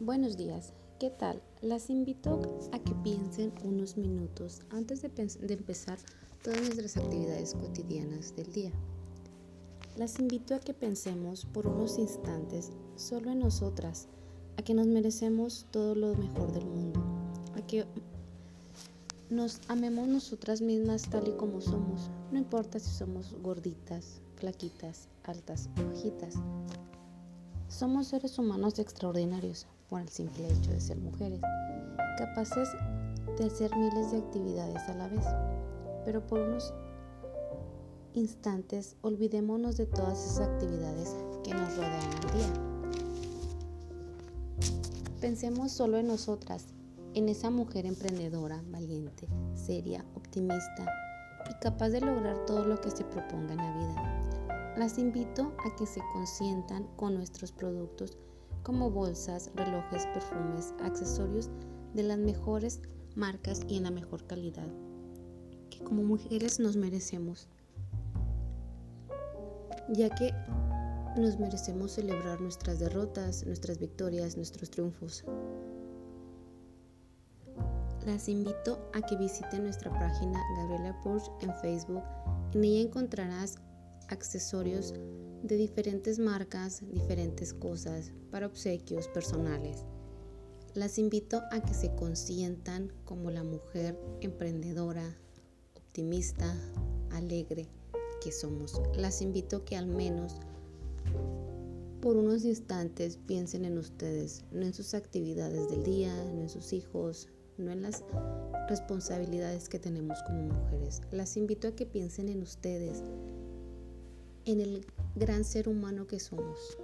buenos días. ¿Qué tal? Las invito a que piensen unos minutos antes de, de, empezar todas nuestras actividades cotidianas del día. Las invito a que pensemos por unos instantes solo en nosotras, a que nos merecemos todo lo mejor del mundo, a que nos amemos nosotras mismas tal y como somos, no importa si somos gorditas, flaquitas, altas o bajitas. Somos seres humanos extraordinarios por el simple hecho de ser mujeres, capaces de hacer miles de actividades a la vez, pero por unos instantes olvidémonos de todas esas actividades que nos rodean al día. Pensemos solo en nosotras, en esa mujer emprendedora, valiente, seria, optimista y capaz de lograr todo lo que se proponga en la vida. Las invito a que se consientan con nuestros productos como bolsas, relojes, perfumes, accesorios de las mejores marcas y en la mejor calidad, que como mujeres nos merecemos, ya que nos merecemos celebrar nuestras derrotas, nuestras victorias, nuestros triunfos. Las invito a que visiten nuestra página Gabriela Porsche en Facebook. En ella encontrarás accesorios de diferentes marcas, diferentes cosas para obsequios personales. Las invito a que se consientan como la mujer emprendedora, optimista, alegre que somos. Las invito a que al menos por unos instantes piensen en ustedes, no en sus actividades del día, no en sus hijos, no en las responsabilidades que tenemos como mujeres. Las invito a que piensen en ustedes, en el gran ser humano que somos.